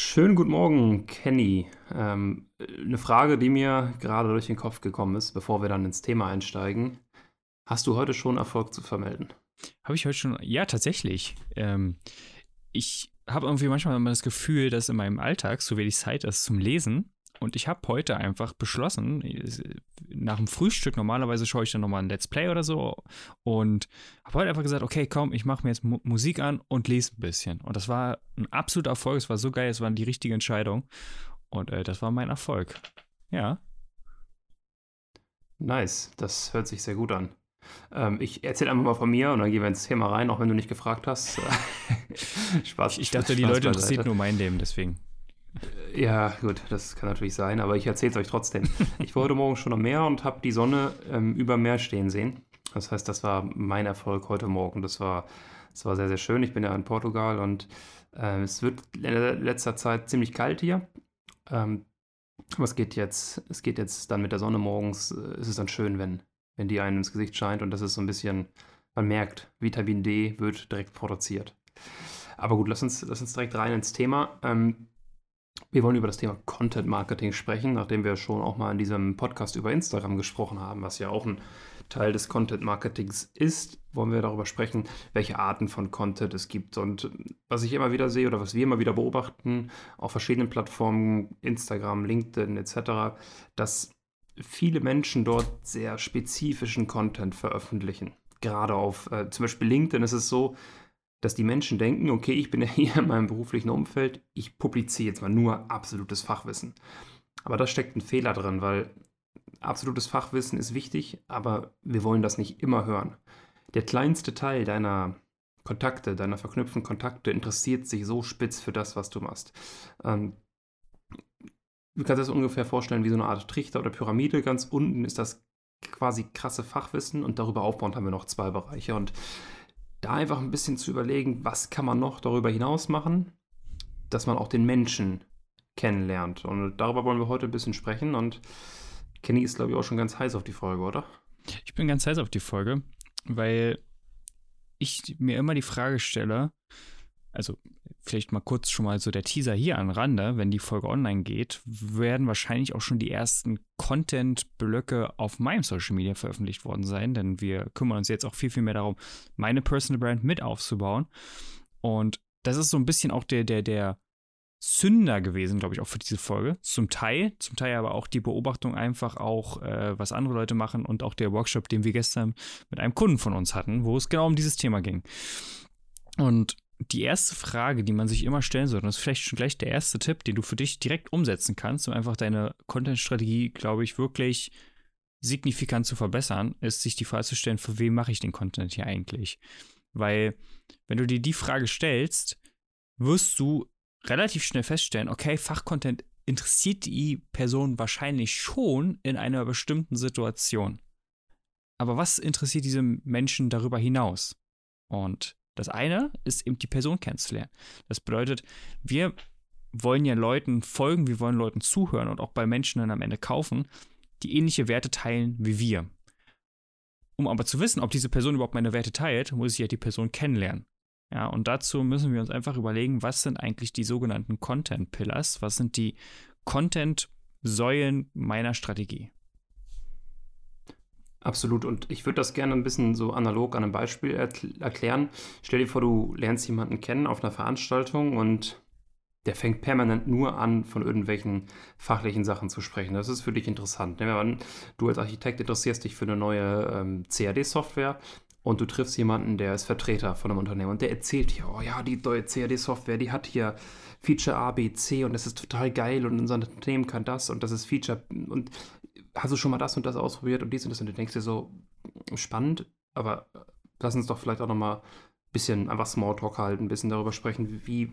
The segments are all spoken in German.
Schönen guten Morgen, Kenny. Ähm, eine Frage, die mir gerade durch den Kopf gekommen ist, bevor wir dann ins Thema einsteigen. Hast du heute schon Erfolg zu vermelden? Habe ich heute schon? Ja, tatsächlich. Ähm, ich habe irgendwie manchmal immer das Gefühl, dass in meinem Alltag so wenig Zeit ist zum Lesen. Und ich habe heute einfach beschlossen, nach dem Frühstück, normalerweise schaue ich dann nochmal ein Let's Play oder so, und habe heute einfach gesagt, okay, komm, ich mache mir jetzt Mu Musik an und lese ein bisschen. Und das war ein absoluter Erfolg, es war so geil, es war die richtige Entscheidung. Und äh, das war mein Erfolg. Ja. Nice, das hört sich sehr gut an. Ähm, ich erzähle einfach mal von mir und dann gehen wir ins Thema rein, auch wenn du nicht gefragt hast. Spaß. Ich, ich dachte, Spaß die Leute interessiert nur mein Leben, deswegen. Ja, gut, das kann natürlich sein, aber ich erzähle es euch trotzdem. Ich war heute Morgen schon am Meer und habe die Sonne ähm, über Meer stehen sehen. Das heißt, das war mein Erfolg heute Morgen. Das war, das war sehr, sehr schön. Ich bin ja in Portugal und äh, es wird in letzter Zeit ziemlich kalt hier. Ähm, aber es geht jetzt, es geht jetzt dann mit der Sonne morgens, äh, ist es dann schön, wenn, wenn die einem ins Gesicht scheint und das ist so ein bisschen, man merkt, Vitamin D wird direkt produziert. Aber gut, lass uns, lass uns direkt rein ins Thema. Ähm, wir wollen über das Thema Content Marketing sprechen, nachdem wir schon auch mal in diesem Podcast über Instagram gesprochen haben, was ja auch ein Teil des Content Marketings ist, wollen wir darüber sprechen, welche Arten von Content es gibt. Und was ich immer wieder sehe oder was wir immer wieder beobachten auf verschiedenen Plattformen, Instagram, LinkedIn etc., dass viele Menschen dort sehr spezifischen Content veröffentlichen. Gerade auf äh, zum Beispiel LinkedIn ist es so, dass die Menschen denken, okay, ich bin ja hier in meinem beruflichen Umfeld, ich publiziere jetzt mal nur absolutes Fachwissen. Aber da steckt ein Fehler drin, weil absolutes Fachwissen ist wichtig, aber wir wollen das nicht immer hören. Der kleinste Teil deiner Kontakte, deiner verknüpften Kontakte interessiert sich so spitz für das, was du machst. Ähm, du kannst das ungefähr vorstellen wie so eine Art Trichter oder Pyramide. Ganz unten ist das quasi krasse Fachwissen und darüber aufbauend haben wir noch zwei Bereiche. Und da einfach ein bisschen zu überlegen, was kann man noch darüber hinaus machen, dass man auch den Menschen kennenlernt. Und darüber wollen wir heute ein bisschen sprechen. Und Kenny ist, glaube ich, auch schon ganz heiß auf die Folge, oder? Ich bin ganz heiß auf die Folge, weil ich mir immer die Frage stelle, also vielleicht mal kurz schon mal so der Teaser hier an Rande, wenn die Folge online geht, werden wahrscheinlich auch schon die ersten Content-Blöcke auf meinem Social Media veröffentlicht worden sein, denn wir kümmern uns jetzt auch viel, viel mehr darum, meine Personal Brand mit aufzubauen. Und das ist so ein bisschen auch der, der, der Zünder gewesen, glaube ich, auch für diese Folge. Zum Teil, zum Teil aber auch die Beobachtung einfach auch, äh, was andere Leute machen und auch der Workshop, den wir gestern mit einem Kunden von uns hatten, wo es genau um dieses Thema ging. Und die erste Frage, die man sich immer stellen sollte, und das ist vielleicht schon gleich der erste Tipp, den du für dich direkt umsetzen kannst, um einfach deine Content-Strategie, glaube ich, wirklich signifikant zu verbessern, ist sich die Frage zu stellen, für wen mache ich den Content hier eigentlich? Weil, wenn du dir die Frage stellst, wirst du relativ schnell feststellen, okay, Fachcontent interessiert die Person wahrscheinlich schon in einer bestimmten Situation. Aber was interessiert diese Menschen darüber hinaus? Und das eine ist eben die Person kennenzulernen. Das bedeutet, wir wollen ja Leuten folgen, wir wollen Leuten zuhören und auch bei Menschen dann am Ende kaufen, die ähnliche Werte teilen wie wir. Um aber zu wissen, ob diese Person überhaupt meine Werte teilt, muss ich ja die Person kennenlernen. Ja, und dazu müssen wir uns einfach überlegen, was sind eigentlich die sogenannten Content Pillars, was sind die Content Säulen meiner Strategie. Absolut. Und ich würde das gerne ein bisschen so analog an einem Beispiel erklären. Stell dir vor, du lernst jemanden kennen auf einer Veranstaltung und der fängt permanent nur an, von irgendwelchen fachlichen Sachen zu sprechen. Das ist für dich interessant. Ne? Du als Architekt interessierst dich für eine neue ähm, CAD-Software und du triffst jemanden, der ist Vertreter von einem Unternehmen und der erzählt dir, oh ja, die neue CAD-Software, die hat hier Feature A, B, C und das ist total geil und unser Unternehmen kann das und das ist Feature und hast du schon mal das und das ausprobiert und dies und das und du denkst dir so, spannend, aber lass uns doch vielleicht auch nochmal ein bisschen einfach Smalltalk halten, ein bisschen darüber sprechen, wie,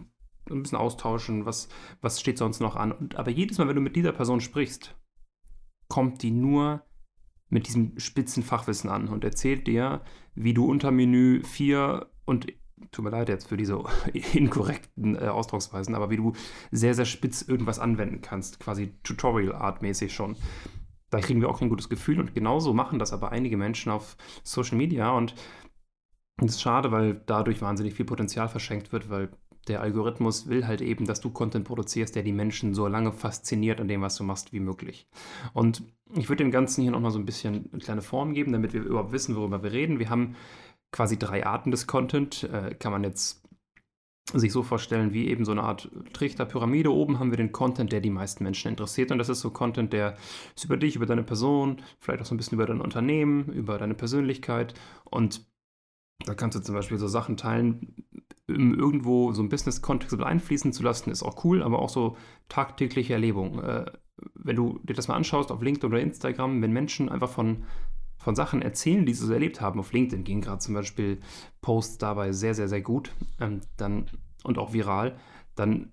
ein bisschen austauschen, was, was steht sonst noch an. Und, aber jedes Mal, wenn du mit dieser Person sprichst, kommt die nur mit diesem spitzen Fachwissen an und erzählt dir, wie du unter Menü 4 und tut mir leid jetzt für diese inkorrekten äh, Ausdrucksweisen, aber wie du sehr, sehr spitz irgendwas anwenden kannst, quasi Tutorial-Art-mäßig schon da kriegen wir auch kein gutes Gefühl. Und genauso machen das aber einige Menschen auf Social Media. Und das ist schade, weil dadurch wahnsinnig viel Potenzial verschenkt wird, weil Der Algorithmus will halt eben, dass du Content produzierst, der die Menschen so lange fasziniert an dem, was du machst, wie möglich. Und ich würde dem Ganzen hier nochmal so ein bisschen eine kleine Form geben, damit wir überhaupt wissen, worüber wir reden. Wir haben quasi drei Arten des Content. Äh, kann man jetzt sich so vorstellen wie eben so eine Art Trichterpyramide. Oben haben wir den Content, der die meisten Menschen interessiert. Und das ist so Content, der ist über dich, über deine Person, vielleicht auch so ein bisschen über dein Unternehmen, über deine Persönlichkeit. Und da kannst du zum Beispiel so Sachen teilen, irgendwo so ein Business-Kontext einfließen zu lassen, ist auch cool, aber auch so tagtägliche Erlebungen. Äh, wenn du dir das mal anschaust auf LinkedIn oder Instagram, wenn Menschen einfach von von Sachen erzählen, die sie so erlebt haben. Auf LinkedIn gehen gerade zum Beispiel Posts dabei sehr, sehr, sehr gut ähm, dann, und auch viral. Dann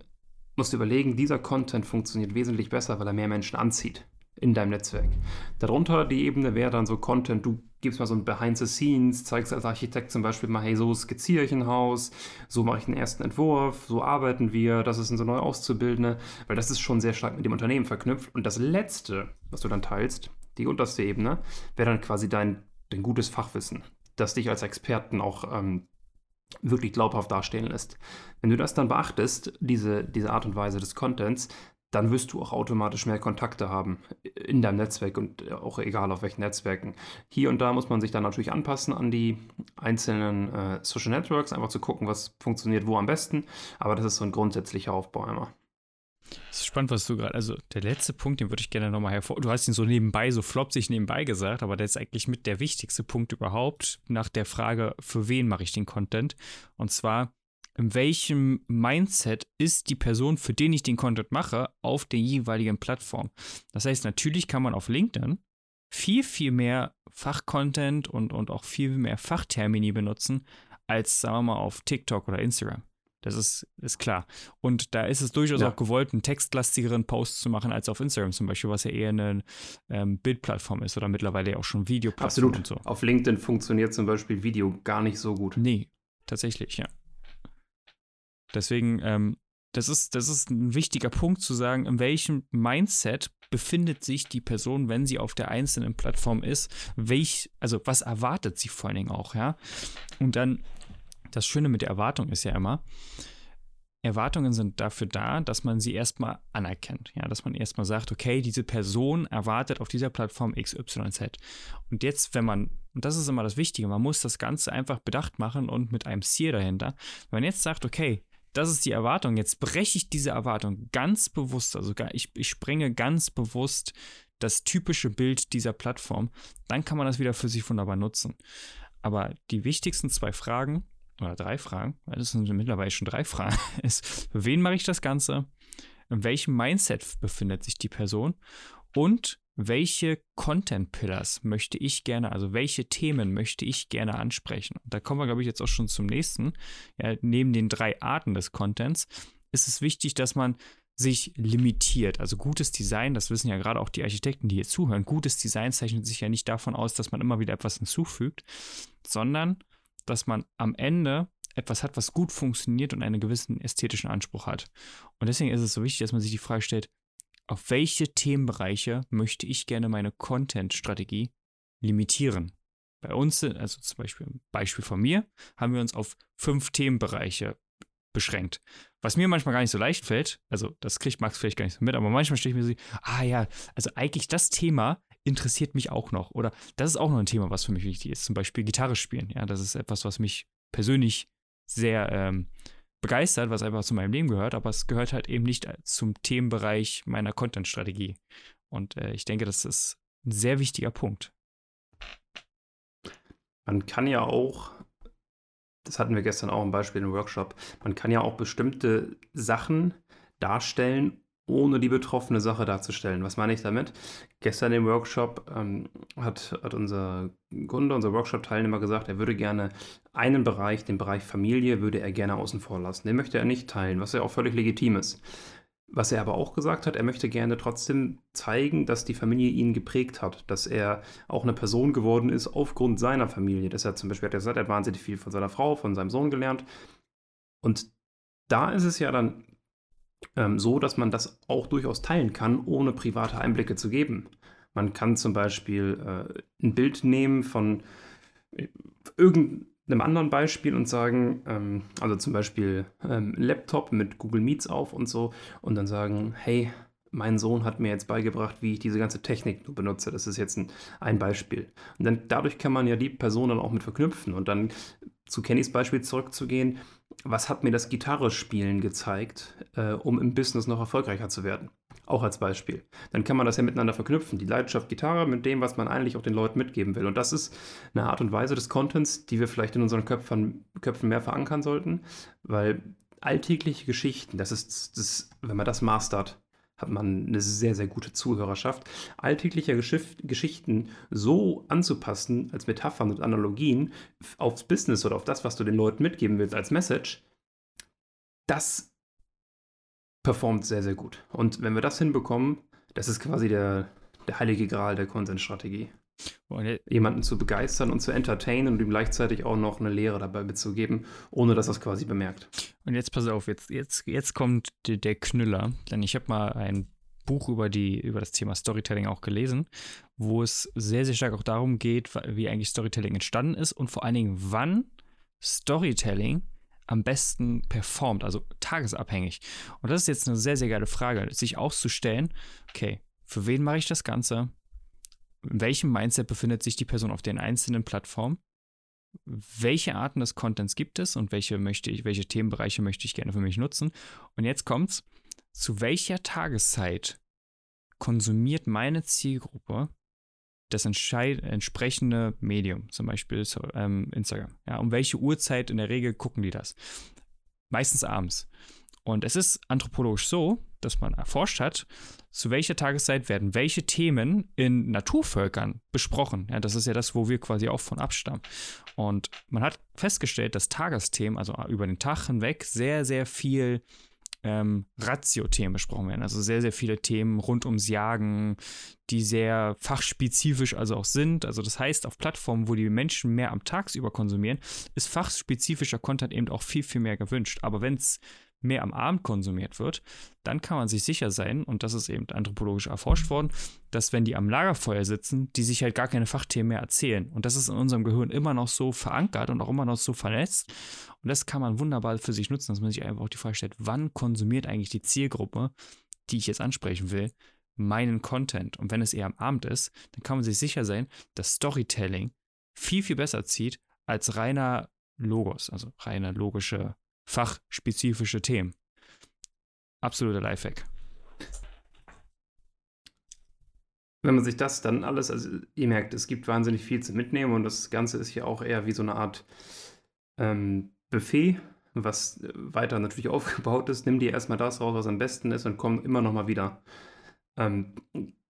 musst du überlegen, dieser Content funktioniert wesentlich besser, weil er mehr Menschen anzieht in deinem Netzwerk. Darunter die Ebene wäre dann so Content, du gibst mal so ein Behind the Scenes, zeigst als Architekt zum Beispiel mal, hey, so skizziere ich ein Haus, so mache ich den ersten Entwurf, so arbeiten wir, das ist unser neu Auszubildende, weil das ist schon sehr stark mit dem Unternehmen verknüpft. Und das Letzte, was du dann teilst, die unterste Ebene, wäre dann quasi dein, dein gutes Fachwissen, das dich als Experten auch ähm, wirklich glaubhaft darstellen lässt. Wenn du das dann beachtest, diese, diese Art und Weise des Contents, dann wirst du auch automatisch mehr Kontakte haben in deinem Netzwerk und auch egal auf welchen Netzwerken. Hier und da muss man sich dann natürlich anpassen an die einzelnen äh, Social Networks, einfach zu gucken, was funktioniert wo am besten. Aber das ist so ein grundsätzlicher Aufbau immer. Das ist spannend, was du gerade, also der letzte Punkt, den würde ich gerne nochmal hervor. Du hast ihn so nebenbei, so flopsig nebenbei gesagt, aber der ist eigentlich mit der wichtigste Punkt überhaupt nach der Frage, für wen mache ich den Content? Und zwar, in welchem Mindset ist die Person, für den ich den Content mache, auf der jeweiligen Plattform? Das heißt, natürlich kann man auf LinkedIn viel, viel mehr Fachcontent und, und auch viel mehr Fachtermini benutzen, als, sagen wir mal, auf TikTok oder Instagram. Das ist, ist klar. Und da ist es durchaus ja. auch gewollt, einen textlastigeren Post zu machen als auf Instagram zum Beispiel, was ja eher eine ähm, Bildplattform ist oder mittlerweile ja auch schon Videoplattform Absolut. und so. Auf LinkedIn funktioniert zum Beispiel Video gar nicht so gut. Nee, tatsächlich, ja. Deswegen, ähm, das ist, das ist ein wichtiger Punkt zu sagen, in welchem Mindset befindet sich die Person, wenn sie auf der einzelnen Plattform ist, welch, also was erwartet sie vor allen Dingen auch, ja. Und dann das Schöne mit der Erwartung ist ja immer, Erwartungen sind dafür da, dass man sie erstmal anerkennt. Ja, dass man erstmal sagt, okay, diese Person erwartet auf dieser Plattform XYZ. Und jetzt, wenn man, und das ist immer das Wichtige, man muss das Ganze einfach bedacht machen und mit einem Ziel dahinter. Wenn man jetzt sagt, okay, das ist die Erwartung, jetzt breche ich diese Erwartung ganz bewusst, also ich, ich sprenge ganz bewusst das typische Bild dieser Plattform, dann kann man das wieder für sich wunderbar nutzen. Aber die wichtigsten zwei Fragen oder drei Fragen, weil das sind mittlerweile schon drei Fragen, ist, für wen mache ich das Ganze? In welchem Mindset befindet sich die Person? Und welche Content Pillars möchte ich gerne, also welche Themen möchte ich gerne ansprechen? Und da kommen wir, glaube ich, jetzt auch schon zum nächsten. Ja, neben den drei Arten des Contents ist es wichtig, dass man sich limitiert. Also gutes Design, das wissen ja gerade auch die Architekten, die hier zuhören, gutes Design zeichnet sich ja nicht davon aus, dass man immer wieder etwas hinzufügt, sondern dass man am Ende etwas hat, was gut funktioniert und einen gewissen ästhetischen Anspruch hat. Und deswegen ist es so wichtig, dass man sich die Frage stellt, auf welche Themenbereiche möchte ich gerne meine Content-Strategie limitieren? Bei uns, also zum Beispiel, Beispiel von mir, haben wir uns auf fünf Themenbereiche beschränkt. Was mir manchmal gar nicht so leicht fällt, also das kriegt Max vielleicht gar nicht so mit, aber manchmal stelle ich mir so, ah ja, also eigentlich das Thema interessiert mich auch noch. Oder das ist auch noch ein Thema, was für mich wichtig ist. Zum Beispiel Gitarre spielen. Ja, das ist etwas, was mich persönlich sehr ähm, begeistert, was einfach zu meinem Leben gehört, aber es gehört halt eben nicht zum Themenbereich meiner Content-Strategie. Und äh, ich denke, das ist ein sehr wichtiger Punkt. Man kann ja auch, das hatten wir gestern auch im Beispiel im Workshop, man kann ja auch bestimmte Sachen darstellen, ohne die betroffene Sache darzustellen. Was meine ich damit? Gestern im Workshop ähm, hat, hat unser Kunde, unser Workshop-Teilnehmer gesagt, er würde gerne einen Bereich, den Bereich Familie, würde er gerne außen vor lassen. Den möchte er nicht teilen, was ja auch völlig legitim ist. Was er aber auch gesagt hat, er möchte gerne trotzdem zeigen, dass die Familie ihn geprägt hat, dass er auch eine Person geworden ist aufgrund seiner Familie. Deshalb zum Beispiel hat er gesagt, er hat wahnsinnig viel von seiner Frau, von seinem Sohn gelernt. Und da ist es ja dann ähm, so, dass man das auch durchaus teilen kann, ohne private Einblicke zu geben. Man kann zum Beispiel äh, ein Bild nehmen von äh, irgend, einem anderen Beispiel und sagen, ähm, also zum Beispiel ähm, Laptop mit Google Meets auf und so und dann sagen, hey, mein Sohn hat mir jetzt beigebracht, wie ich diese ganze Technik benutze. Das ist jetzt ein, ein Beispiel. Und dann dadurch kann man ja die Person dann auch mit verknüpfen und dann zu Kennys Beispiel zurückzugehen. Was hat mir das Gitarrespielen gezeigt, äh, um im Business noch erfolgreicher zu werden? Auch als Beispiel. Dann kann man das ja miteinander verknüpfen. Die Leidenschaft Gitarre mit dem, was man eigentlich auch den Leuten mitgeben will. Und das ist eine Art und Weise des Contents, die wir vielleicht in unseren Köpfen, Köpfen mehr verankern sollten, weil alltägliche Geschichten, das ist, das, wenn man das mastert, hat man eine sehr, sehr gute Zuhörerschaft. Alltägliche Geschiff Geschichten so anzupassen als Metaphern und Analogien aufs Business oder auf das, was du den Leuten mitgeben willst als Message, das performt sehr, sehr gut. Und wenn wir das hinbekommen, das ist quasi der, der heilige Gral der Konsensstrategie. Jemanden zu begeistern und zu entertainen und ihm gleichzeitig auch noch eine Lehre dabei mitzugeben, ohne dass er es quasi bemerkt. Und jetzt pass auf, jetzt, jetzt, jetzt kommt der, der Knüller, denn ich habe mal ein Buch über, die, über das Thema Storytelling auch gelesen, wo es sehr, sehr stark auch darum geht, wie eigentlich Storytelling entstanden ist und vor allen Dingen, wann Storytelling am besten performt, also tagesabhängig. Und das ist jetzt eine sehr, sehr geile Frage, sich auszustellen, okay, für wen mache ich das Ganze? In welchem Mindset befindet sich die Person auf den einzelnen Plattformen? Welche Arten des Contents gibt es und welche möchte ich, welche Themenbereiche möchte ich gerne für mich nutzen? Und jetzt kommt's, zu welcher Tageszeit konsumiert meine Zielgruppe das entsprechende Medium, zum Beispiel ähm, Instagram. Ja, um welche Uhrzeit in der Regel gucken die das? Meistens abends. Und es ist anthropologisch so, dass man erforscht hat, zu welcher Tageszeit werden welche Themen in Naturvölkern besprochen. Ja, das ist ja das, wo wir quasi auch von abstammen. Und man hat festgestellt, dass Tagesthemen, also über den Tag hinweg, sehr, sehr viel ähm, Ratio-Themen besprochen werden. Also sehr, sehr viele Themen rund ums Jagen, die sehr fachspezifisch also auch sind. Also das heißt, auf Plattformen, wo die Menschen mehr am Tagsüber konsumieren, ist fachspezifischer Content eben auch viel, viel mehr gewünscht. Aber wenn es mehr am Abend konsumiert wird, dann kann man sich sicher sein, und das ist eben anthropologisch erforscht worden, dass wenn die am Lagerfeuer sitzen, die sich halt gar keine Fachthemen mehr erzählen. Und das ist in unserem Gehirn immer noch so verankert und auch immer noch so vernetzt. Und das kann man wunderbar für sich nutzen, dass man sich einfach auch die Frage stellt, wann konsumiert eigentlich die Zielgruppe, die ich jetzt ansprechen will, meinen Content. Und wenn es eher am Abend ist, dann kann man sich sicher sein, dass Storytelling viel, viel besser zieht als reiner Logos, also reine logische fachspezifische Themen. Absoluter Lifehack. Wenn man sich das dann alles, also ihr merkt, es gibt wahnsinnig viel zu mitnehmen und das Ganze ist ja auch eher wie so eine Art ähm, Buffet, was weiter natürlich aufgebaut ist. Nimm dir erstmal das raus, was am besten ist und komm immer noch mal wieder. Ähm,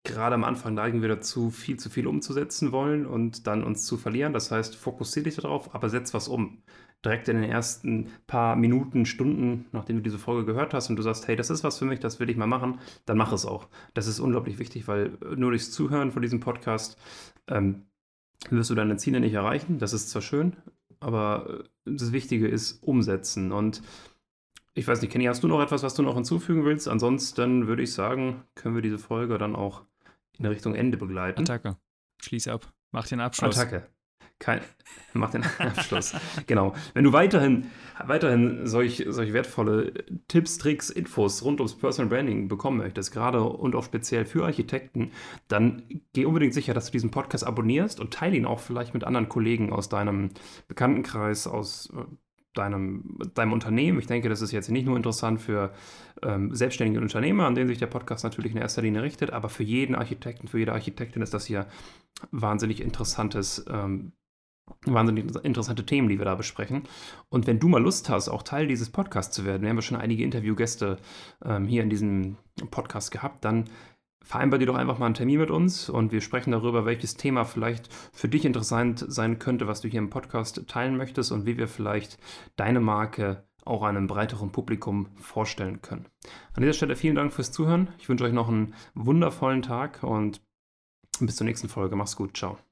gerade am Anfang neigen wir dazu, viel zu viel umzusetzen wollen und dann uns zu verlieren. Das heißt, fokussiere dich darauf, aber setz was um direkt in den ersten paar Minuten, Stunden, nachdem du diese Folge gehört hast und du sagst, hey, das ist was für mich, das will ich mal machen, dann mach es auch. Das ist unglaublich wichtig, weil nur durchs Zuhören von diesem Podcast ähm, wirst du deine Ziele nicht erreichen. Das ist zwar schön, aber das Wichtige ist umsetzen. Und ich weiß nicht, Kenny, hast du noch etwas, was du noch hinzufügen willst? Ansonsten würde ich sagen, können wir diese Folge dann auch in Richtung Ende begleiten. Attacke. Schließ ab. Mach den Abschluss. Attacke. Kein, mach den Abschluss. genau. Wenn du weiterhin, weiterhin solch, solch wertvolle Tipps, Tricks, Infos rund ums Personal Branding bekommen möchtest, gerade und auch speziell für Architekten, dann geh unbedingt sicher, dass du diesen Podcast abonnierst und teile ihn auch vielleicht mit anderen Kollegen aus deinem Bekanntenkreis, aus äh, deinem, deinem Unternehmen. Ich denke, das ist jetzt nicht nur interessant für ähm, selbstständige Unternehmer, an denen sich der Podcast natürlich in erster Linie richtet, aber für jeden Architekten, für jede Architektin ist das hier wahnsinnig interessantes ähm, wahnsinnig interessante Themen, die wir da besprechen. Und wenn du mal Lust hast, auch Teil dieses Podcasts zu werden, wir haben ja schon einige Interviewgäste ähm, hier in diesem Podcast gehabt, dann vereinbar dir doch einfach mal einen Termin mit uns und wir sprechen darüber, welches Thema vielleicht für dich interessant sein könnte, was du hier im Podcast teilen möchtest und wie wir vielleicht deine Marke auch einem breiteren Publikum vorstellen können. An dieser Stelle vielen Dank fürs Zuhören. Ich wünsche euch noch einen wundervollen Tag und bis zur nächsten Folge. Mach's gut. Ciao.